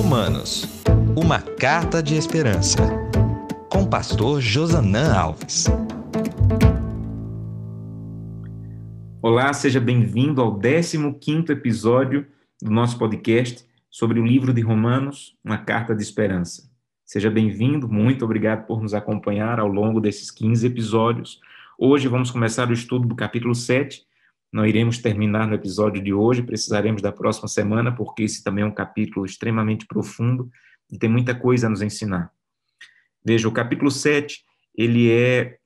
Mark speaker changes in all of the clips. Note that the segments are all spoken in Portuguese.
Speaker 1: Romanos, uma carta de esperança. Com pastor Josanã Alves.
Speaker 2: Olá, seja bem-vindo ao 15º episódio do nosso podcast sobre o livro de Romanos, uma carta de esperança. Seja bem-vindo, muito obrigado por nos acompanhar ao longo desses 15 episódios. Hoje vamos começar o estudo do capítulo 7. Não iremos terminar no episódio de hoje, precisaremos da próxima semana, porque esse também é um capítulo extremamente profundo e tem muita coisa a nos ensinar. Veja, o capítulo 7, ele é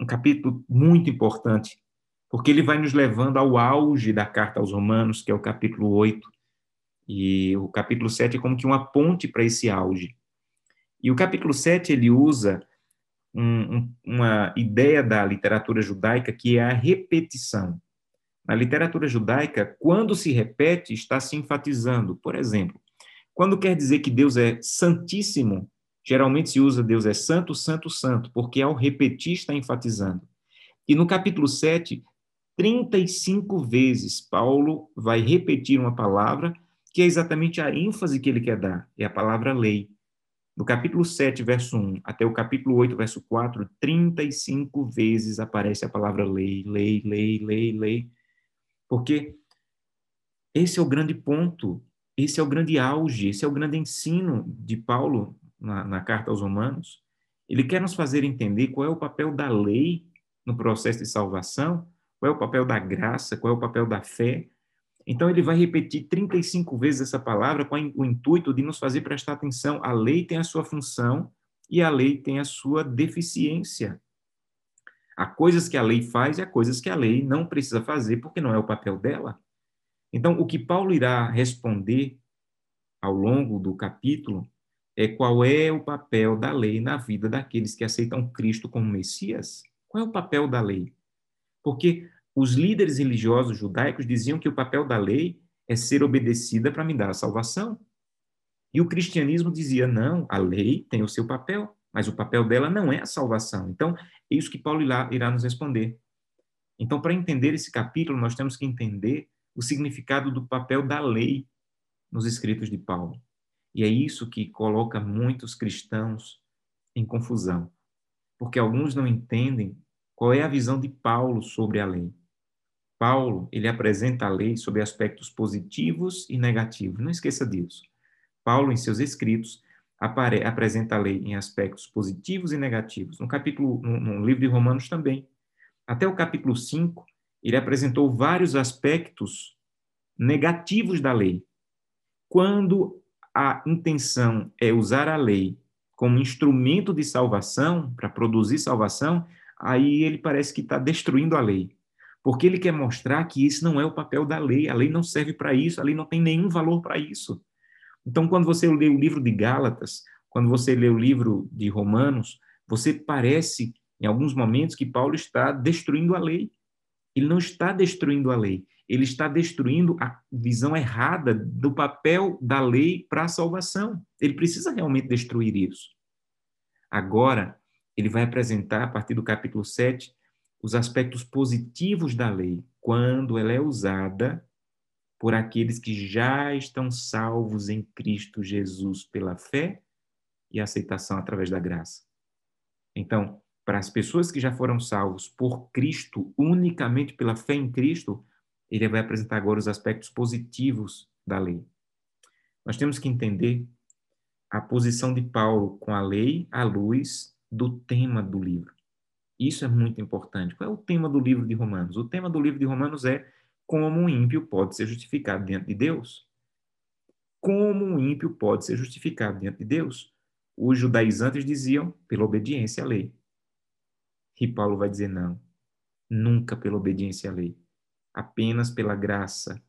Speaker 2: um capítulo muito importante, porque ele vai nos levando ao auge da carta aos Romanos, que é o capítulo 8. E o capítulo 7 é como que uma ponte para esse auge. E o capítulo 7 ele usa um, uma ideia da literatura judaica que é a repetição. Na literatura judaica, quando se repete, está se enfatizando. Por exemplo, quando quer dizer que Deus é santíssimo, geralmente se usa Deus é santo, santo, santo, porque ao repetir está enfatizando. E no capítulo 7, 35 vezes Paulo vai repetir uma palavra que é exatamente a ênfase que ele quer dar, é a palavra lei. Do capítulo 7, verso 1, até o capítulo 8, verso 4, 35 vezes aparece a palavra lei, lei, lei, lei, lei. Porque esse é o grande ponto, esse é o grande auge, esse é o grande ensino de Paulo na, na carta aos Romanos. Ele quer nos fazer entender qual é o papel da lei no processo de salvação, qual é o papel da graça, qual é o papel da fé, então, ele vai repetir 35 vezes essa palavra com o intuito de nos fazer prestar atenção. A lei tem a sua função e a lei tem a sua deficiência. Há coisas que a lei faz e há coisas que a lei não precisa fazer porque não é o papel dela. Então, o que Paulo irá responder ao longo do capítulo é qual é o papel da lei na vida daqueles que aceitam Cristo como Messias. Qual é o papel da lei? Porque os líderes religiosos judaicos diziam que o papel da lei é ser obedecida para me dar a salvação. E o cristianismo dizia: não, a lei tem o seu papel, mas o papel dela não é a salvação. Então, é isso que Paulo irá, nos responder. Então, para entender esse capítulo, nós temos que entender o significado do papel da lei nos escritos de Paulo. E é isso que coloca muitos cristãos em confusão, porque alguns não entendem qual é a visão de Paulo sobre a lei. Paulo, ele apresenta a lei sob aspectos positivos e negativos. Não esqueça disso. Paulo, em seus escritos, apare, apresenta a lei em aspectos positivos e negativos. No capítulo, no, no livro de Romanos também. Até o capítulo 5, ele apresentou vários aspectos negativos da lei. Quando a intenção é usar a lei como instrumento de salvação, para produzir salvação, aí ele parece que está destruindo a lei porque ele quer mostrar que esse não é o papel da lei, a lei não serve para isso, a lei não tem nenhum valor para isso. Então, quando você lê o livro de Gálatas, quando você lê o livro de Romanos, você parece, em alguns momentos, que Paulo está destruindo a lei. Ele não está destruindo a lei, ele está destruindo a visão errada do papel da lei para a salvação. Ele precisa realmente destruir isso. Agora, ele vai apresentar, a partir do capítulo 7, os aspectos positivos da lei quando ela é usada por aqueles que já estão salvos em Cristo Jesus pela fé e aceitação através da graça. Então, para as pessoas que já foram salvos por Cristo, unicamente pela fé em Cristo, ele vai apresentar agora os aspectos positivos da lei. Nós temos que entender a posição de Paulo com a lei à luz do tema do livro. Isso é muito importante. Qual é o tema do livro de Romanos? O tema do livro de Romanos é como um ímpio pode ser justificado diante de Deus. Como um ímpio pode ser justificado diante de Deus? Os judaizantes diziam pela obediência à lei. E Paulo vai dizer não, nunca pela obediência à lei, apenas pela graça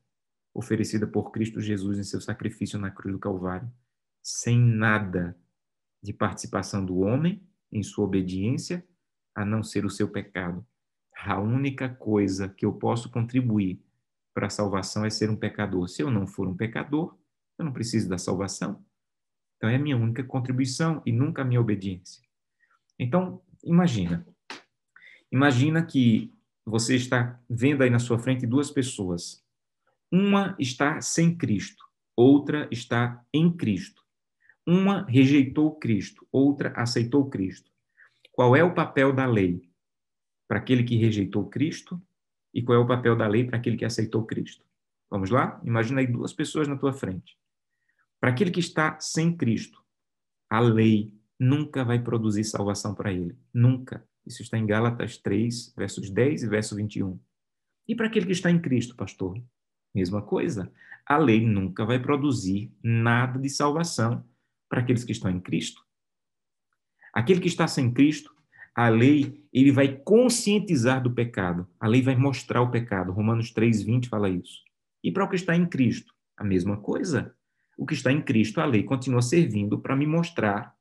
Speaker 2: oferecida por Cristo Jesus em seu sacrifício na cruz do Calvário, sem nada de participação do homem em sua obediência a não ser o seu pecado. A única coisa que eu posso contribuir para a salvação é ser um pecador. Se eu não for um pecador, eu não preciso da salvação. Então é a minha única contribuição e nunca a minha obediência. Então, imagina. Imagina que você está vendo aí na sua frente duas pessoas. Uma está sem Cristo. outra está em Cristo. Uma rejeitou Cristo, outra aceitou Cristo. Qual é o papel da lei para aquele que rejeitou Cristo e qual é o papel da lei para aquele que aceitou Cristo? Vamos lá? Imagina aí duas pessoas na tua frente. Para aquele que está sem Cristo, a lei nunca vai produzir salvação para ele. Nunca. Isso está em Gálatas 3, versos 10 e verso 21. E para aquele que está em Cristo, pastor? Mesma coisa. A lei nunca vai produzir nada de salvação para aqueles que estão em Cristo. Aquele que está sem Cristo, a lei, ele vai conscientizar do pecado. A lei vai mostrar o pecado. Romanos 3:20 fala isso. E para o que está em Cristo, a mesma coisa. O que está em Cristo, a lei continua servindo para me mostrar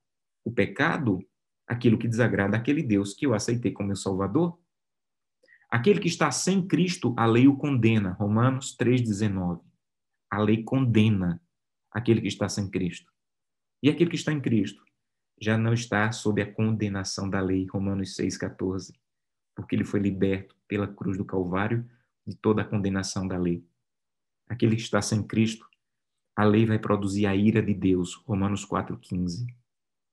Speaker 2: o pecado, aquilo que desagrada aquele Deus que eu aceitei como meu Salvador. Aquele que está sem Cristo, a lei o condena. Romanos 3,19. A lei condena aquele que está sem Cristo. E aquele que está em Cristo já não está sob a condenação da lei, Romanos 6,14, porque ele foi liberto pela cruz do Calvário de toda a condenação da lei. Aquele que está sem Cristo, a lei vai produzir a ira de Deus, Romanos 4,15.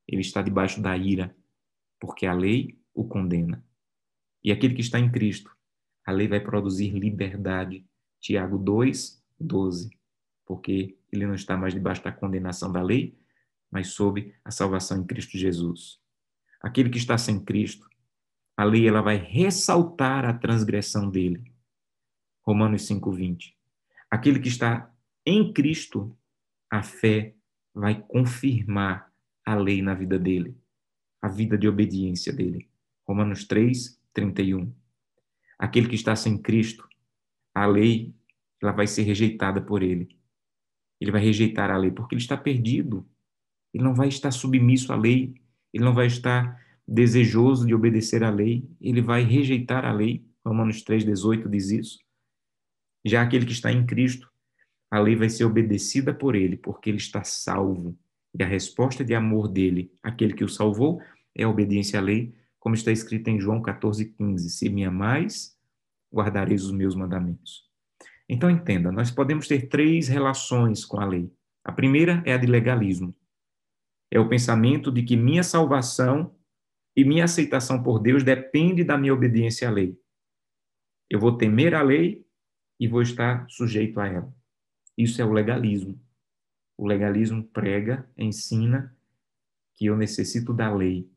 Speaker 2: Ele está debaixo da ira, porque a lei o condena. E aquele que está em Cristo, a lei vai produzir liberdade, Tiago 2, 12, porque ele não está mais debaixo da condenação da lei, mas sob a salvação em Cristo Jesus. Aquele que está sem Cristo, a lei ela vai ressaltar a transgressão dele. Romanos 5:20. Aquele que está em Cristo, a fé vai confirmar a lei na vida dele, a vida de obediência dele. Romanos 3, 31. Aquele que está sem Cristo, a lei ela vai ser rejeitada por ele. Ele vai rejeitar a lei porque ele está perdido ele não vai estar submisso à lei, ele não vai estar desejoso de obedecer à lei, ele vai rejeitar a lei. Romanos 3,18 diz isso. Já aquele que está em Cristo, a lei vai ser obedecida por ele, porque ele está salvo. E a resposta de amor dele, aquele que o salvou, é a obediência à lei, como está escrito em João 14,15. Se me amais, guardareis os meus mandamentos. Então entenda, nós podemos ter três relações com a lei. A primeira é a de legalismo. É o pensamento de que minha salvação e minha aceitação por Deus depende da minha obediência à lei. Eu vou temer a lei e vou estar sujeito a ela. Isso é o legalismo. O legalismo prega, ensina que eu necessito da lei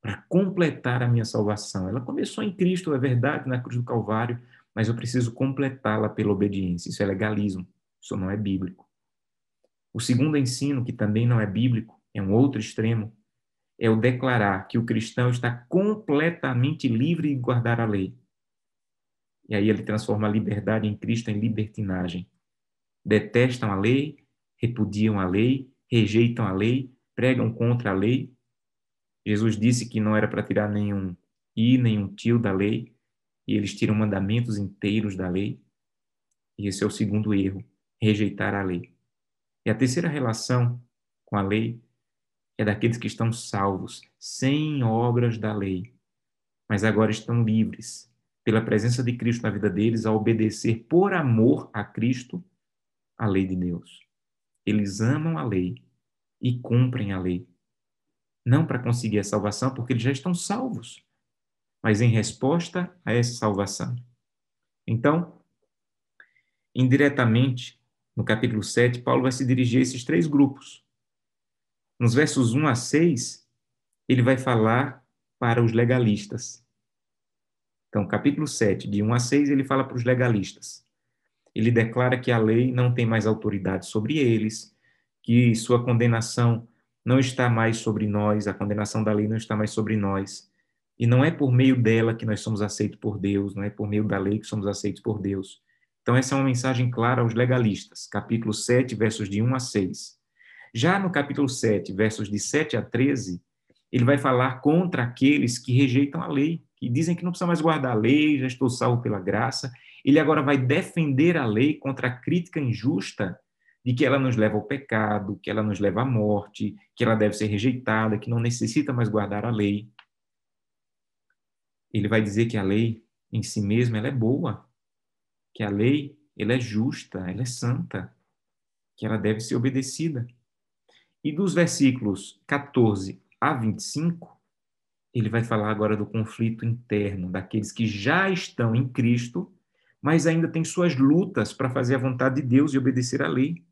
Speaker 2: para completar a minha salvação. Ela começou em Cristo, é verdade, na cruz do Calvário, mas eu preciso completá-la pela obediência. Isso é legalismo. Isso não é bíblico. O segundo ensino, que também não é bíblico, é um outro extremo, é o declarar que o cristão está completamente livre de guardar a lei. E aí ele transforma a liberdade em Cristo em libertinagem. Detestam a lei, repudiam a lei, rejeitam a lei, pregam contra a lei. Jesus disse que não era para tirar nenhum i, nenhum tio da lei, e eles tiram mandamentos inteiros da lei. E esse é o segundo erro, rejeitar a lei. E a terceira relação com a lei é daqueles que estão salvos, sem obras da lei, mas agora estão livres, pela presença de Cristo na vida deles, a obedecer por amor a Cristo a lei de Deus. Eles amam a lei e cumprem a lei. Não para conseguir a salvação, porque eles já estão salvos, mas em resposta a essa salvação. Então, indiretamente, no capítulo 7, Paulo vai se dirigir a esses três grupos nos versos 1 a 6, ele vai falar para os legalistas. Então, capítulo 7, de 1 a 6, ele fala para os legalistas. Ele declara que a lei não tem mais autoridade sobre eles, que sua condenação não está mais sobre nós, a condenação da lei não está mais sobre nós. E não é por meio dela que nós somos aceitos por Deus, não é por meio da lei que somos aceitos por Deus. Então, essa é uma mensagem clara aos legalistas, capítulo 7, versos de 1 a 6. Já no capítulo 7, versos de 7 a 13, ele vai falar contra aqueles que rejeitam a lei, que dizem que não precisa mais guardar a lei, já estou salvo pela graça. Ele agora vai defender a lei contra a crítica injusta de que ela nos leva ao pecado, que ela nos leva à morte, que ela deve ser rejeitada, que não necessita mais guardar a lei. Ele vai dizer que a lei em si mesma ela é boa, que a lei ela é justa, ela é santa, que ela deve ser obedecida. E dos versículos 14 a 25, ele vai falar agora do conflito interno, daqueles que já estão em Cristo, mas ainda têm suas lutas para fazer a vontade de Deus e obedecer à lei.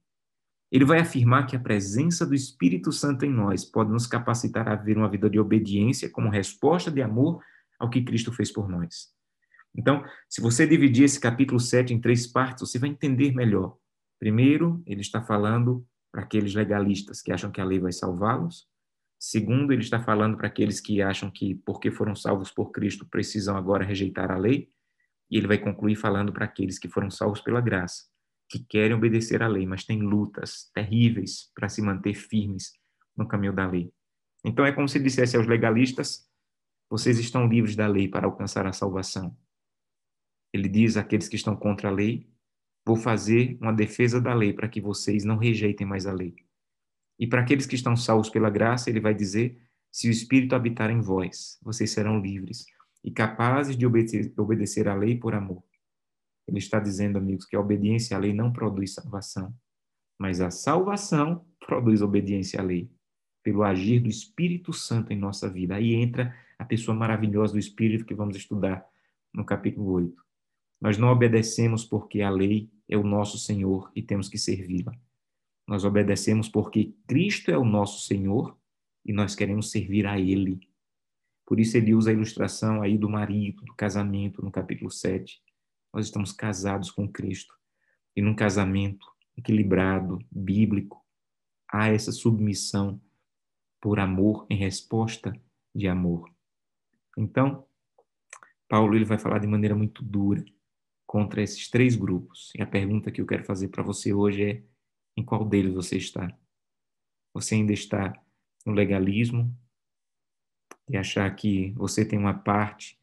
Speaker 2: Ele vai afirmar que a presença do Espírito Santo em nós pode nos capacitar a viver uma vida de obediência como resposta de amor ao que Cristo fez por nós. Então, se você dividir esse capítulo 7 em três partes, você vai entender melhor. Primeiro, ele está falando para aqueles legalistas que acham que a lei vai salvá-los. Segundo, ele está falando para aqueles que acham que, porque foram salvos por Cristo, precisam agora rejeitar a lei. E ele vai concluir falando para aqueles que foram salvos pela graça, que querem obedecer à lei, mas têm lutas terríveis para se manter firmes no caminho da lei. Então é como se dissesse aos legalistas: vocês estão livres da lei para alcançar a salvação. Ele diz àqueles que estão contra a lei: vou fazer uma defesa da lei para que vocês não rejeitem mais a lei. E para aqueles que estão salvos pela graça, ele vai dizer: se o Espírito habitar em vós, vocês serão livres e capazes de obedecer, à lei por amor. Ele está dizendo, amigos, que a obediência à lei não produz salvação, mas a salvação produz obediência à lei, pelo agir do Espírito Santo em nossa vida. Aí entra a pessoa maravilhosa do Espírito que vamos estudar no capítulo 8. Nós não obedecemos porque a lei é o nosso Senhor e temos que servi-la. Nós obedecemos porque Cristo é o nosso Senhor e nós queremos servir a Ele. Por isso ele usa a ilustração aí do marido, do casamento, no capítulo 7. Nós estamos casados com Cristo. E num casamento equilibrado, bíblico, há essa submissão por amor em resposta de amor. Então, Paulo ele vai falar de maneira muito dura contra esses três grupos. E a pergunta que eu quero fazer para você hoje é: em qual deles você está? Você ainda está no legalismo e achar que você tem uma parte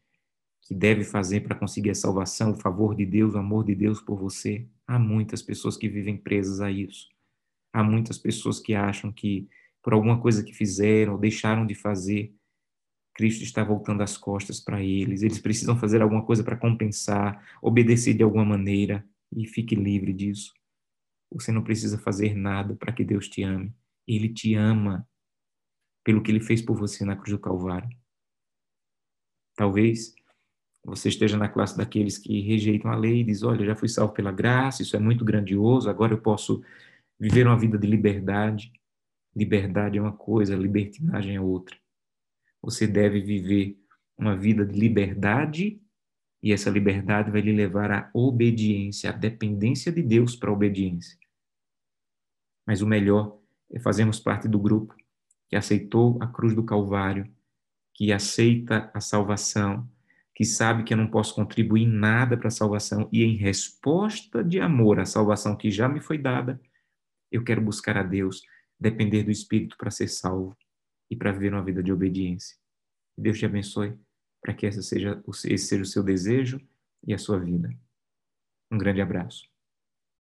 Speaker 2: que deve fazer para conseguir a salvação, o favor de Deus, o amor de Deus por você? Há muitas pessoas que vivem presas a isso. Há muitas pessoas que acham que por alguma coisa que fizeram ou deixaram de fazer, Cristo está voltando as costas para eles. Eles precisam fazer alguma coisa para compensar, obedecer de alguma maneira e fique livre disso. Você não precisa fazer nada para que Deus te ame. Ele te ama pelo que ele fez por você na cruz do Calvário. Talvez você esteja na classe daqueles que rejeitam a lei e diz: Olha, já fui salvo pela graça, isso é muito grandioso, agora eu posso viver uma vida de liberdade. Liberdade é uma coisa, libertinagem é outra. Você deve viver uma vida de liberdade e essa liberdade vai lhe levar à obediência, à dependência de Deus para a obediência. Mas o melhor é fazermos parte do grupo que aceitou a cruz do Calvário, que aceita a salvação, que sabe que eu não posso contribuir nada para a salvação e em resposta de amor à salvação que já me foi dada, eu quero buscar a Deus, depender do Espírito para ser salvo e para viver uma vida de obediência. Deus te abençoe para que esse seja, esse seja o seu desejo e a sua vida. Um grande abraço.